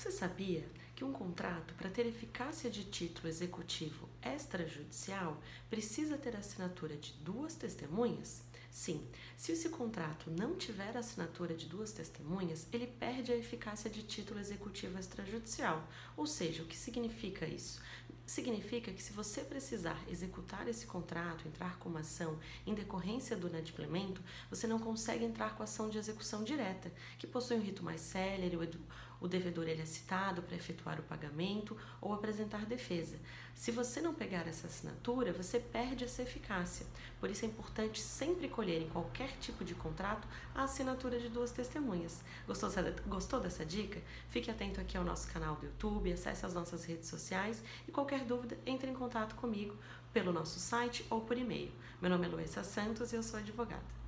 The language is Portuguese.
Você sabia que um contrato, para ter eficácia de título executivo extrajudicial, precisa ter assinatura de duas testemunhas? Sim, se esse contrato não tiver assinatura de duas testemunhas, ele perde a eficácia de título executivo extrajudicial. Ou seja, o que significa isso? Significa que se você precisar executar esse contrato, entrar com uma ação em decorrência do inadimplemento, você não consegue entrar com a ação de execução direta, que possui um rito mais célere, o devedor ele é citado para efetuar o pagamento ou apresentar defesa. Se você não pegar essa assinatura, você perde essa eficácia. Por isso é importante sempre colher em qualquer tipo de contrato a assinatura de duas testemunhas. Gostou, gostou dessa dica? Fique atento aqui ao nosso canal do YouTube, acesse as nossas redes sociais e qualquer dúvida, entre em contato comigo pelo nosso site ou por e-mail. Meu nome é Luísa Santos e eu sou advogada.